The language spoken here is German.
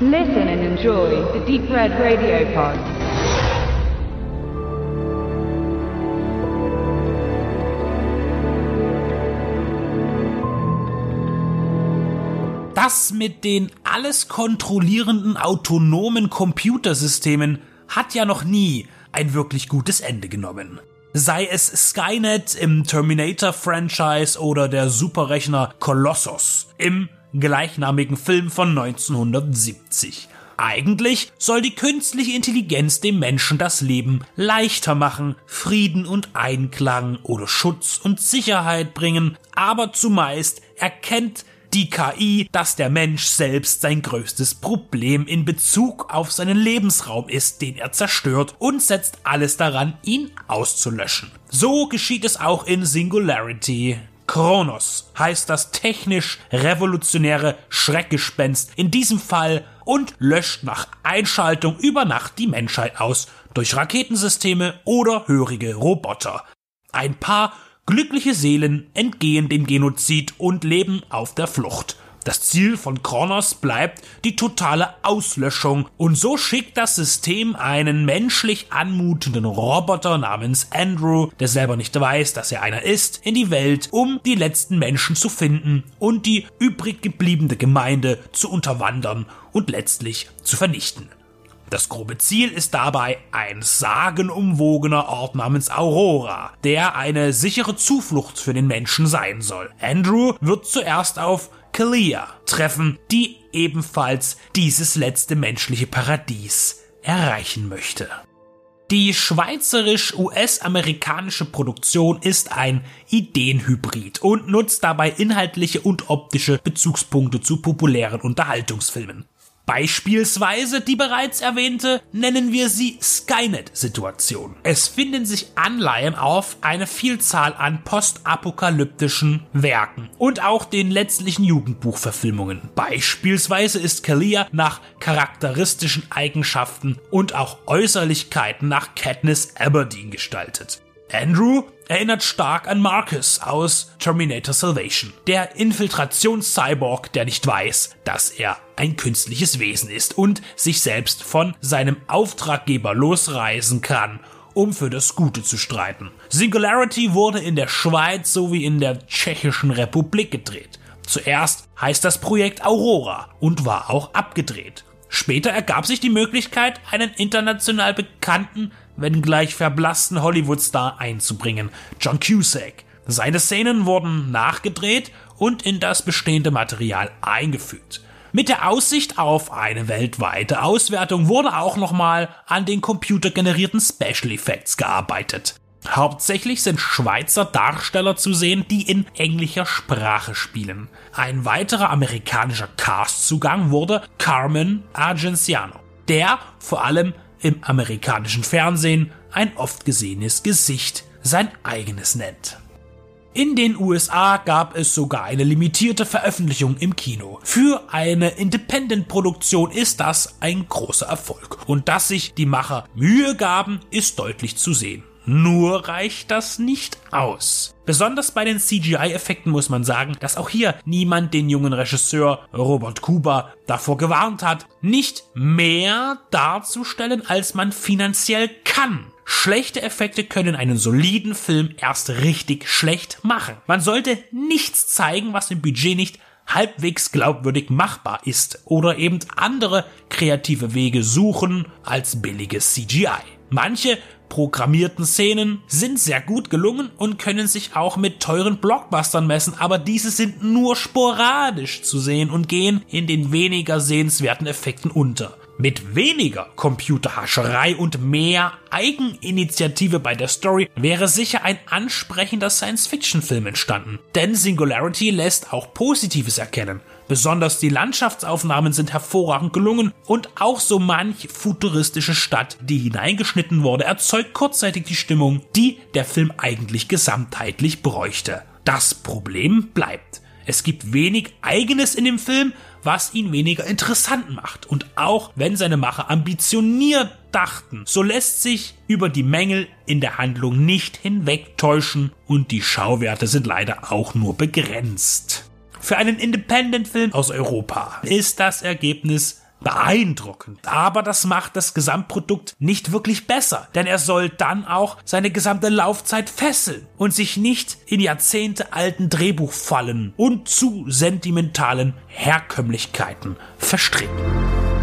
Listen and enjoy the Deep Red Radio Pod. Das mit den alles kontrollierenden autonomen Computersystemen hat ja noch nie ein wirklich gutes Ende genommen. Sei es Skynet im Terminator-Franchise oder der Superrechner Colossus im gleichnamigen Film von 1970. Eigentlich soll die künstliche Intelligenz dem Menschen das Leben leichter machen, Frieden und Einklang oder Schutz und Sicherheit bringen, aber zumeist erkennt die KI, dass der Mensch selbst sein größtes Problem in Bezug auf seinen Lebensraum ist, den er zerstört und setzt alles daran, ihn auszulöschen. So geschieht es auch in Singularity. Kronos heißt das technisch revolutionäre Schreckgespenst in diesem Fall und löscht nach Einschaltung über Nacht die Menschheit aus durch Raketensysteme oder hörige Roboter. Ein paar glückliche Seelen entgehen dem Genozid und leben auf der Flucht. Das Ziel von Kronos bleibt die totale Auslöschung und so schickt das System einen menschlich anmutenden Roboter namens Andrew, der selber nicht weiß, dass er einer ist, in die Welt, um die letzten Menschen zu finden und die übrig gebliebene Gemeinde zu unterwandern und letztlich zu vernichten. Das grobe Ziel ist dabei ein sagenumwogener Ort namens Aurora, der eine sichere Zuflucht für den Menschen sein soll. Andrew wird zuerst auf Kalia treffen, die ebenfalls dieses letzte menschliche Paradies erreichen möchte. Die schweizerisch-US-amerikanische Produktion ist ein Ideenhybrid und nutzt dabei inhaltliche und optische Bezugspunkte zu populären Unterhaltungsfilmen. Beispielsweise die bereits erwähnte, nennen wir sie Skynet-Situation. Es finden sich Anleihen auf eine Vielzahl an postapokalyptischen Werken und auch den letztlichen Jugendbuchverfilmungen. Beispielsweise ist Kalia nach charakteristischen Eigenschaften und auch Äußerlichkeiten nach Katniss Aberdeen gestaltet. Andrew erinnert stark an Marcus aus Terminator Salvation, der Infiltrations-Cyborg, der nicht weiß, dass er ein künstliches Wesen ist und sich selbst von seinem Auftraggeber losreisen kann, um für das Gute zu streiten. Singularity wurde in der Schweiz sowie in der Tschechischen Republik gedreht. Zuerst heißt das Projekt Aurora und war auch abgedreht. Später ergab sich die Möglichkeit, einen international bekannten wenngleich verblassten Hollywood-Star einzubringen, John Cusack. Seine Szenen wurden nachgedreht und in das bestehende Material eingefügt. Mit der Aussicht auf eine weltweite Auswertung wurde auch nochmal an den computergenerierten Special Effects gearbeitet. Hauptsächlich sind Schweizer Darsteller zu sehen, die in englischer Sprache spielen. Ein weiterer amerikanischer Castzugang wurde Carmen Argenciano, der vor allem im amerikanischen Fernsehen ein oft gesehenes Gesicht sein eigenes nennt. In den USA gab es sogar eine limitierte Veröffentlichung im Kino. Für eine Independent-Produktion ist das ein großer Erfolg. Und dass sich die Macher Mühe gaben, ist deutlich zu sehen. Nur reicht das nicht aus. Besonders bei den CGI-Effekten muss man sagen, dass auch hier niemand den jungen Regisseur Robert Kuba davor gewarnt hat, nicht mehr darzustellen, als man finanziell kann. Schlechte Effekte können einen soliden Film erst richtig schlecht machen. Man sollte nichts zeigen, was im Budget nicht halbwegs glaubwürdig machbar ist oder eben andere kreative Wege suchen als billiges CGI. Manche programmierten Szenen sind sehr gut gelungen und können sich auch mit teuren Blockbustern messen, aber diese sind nur sporadisch zu sehen und gehen in den weniger sehenswerten Effekten unter. Mit weniger Computerhascherei und mehr Eigeninitiative bei der Story wäre sicher ein ansprechender Science-Fiction-Film entstanden. Denn Singularity lässt auch Positives erkennen. Besonders die Landschaftsaufnahmen sind hervorragend gelungen und auch so manch futuristische Stadt, die hineingeschnitten wurde, erzeugt kurzzeitig die Stimmung, die der Film eigentlich gesamtheitlich bräuchte. Das Problem bleibt. Es gibt wenig Eigenes in dem Film, was ihn weniger interessant macht. Und auch wenn seine Macher ambitioniert dachten, so lässt sich über die Mängel in der Handlung nicht hinwegtäuschen und die Schauwerte sind leider auch nur begrenzt. Für einen Independent-Film aus Europa ist das Ergebnis beeindruckend. Aber das macht das Gesamtprodukt nicht wirklich besser, denn er soll dann auch seine gesamte Laufzeit fesseln und sich nicht in Jahrzehnte alten Drehbuchfallen und zu sentimentalen Herkömmlichkeiten verstricken.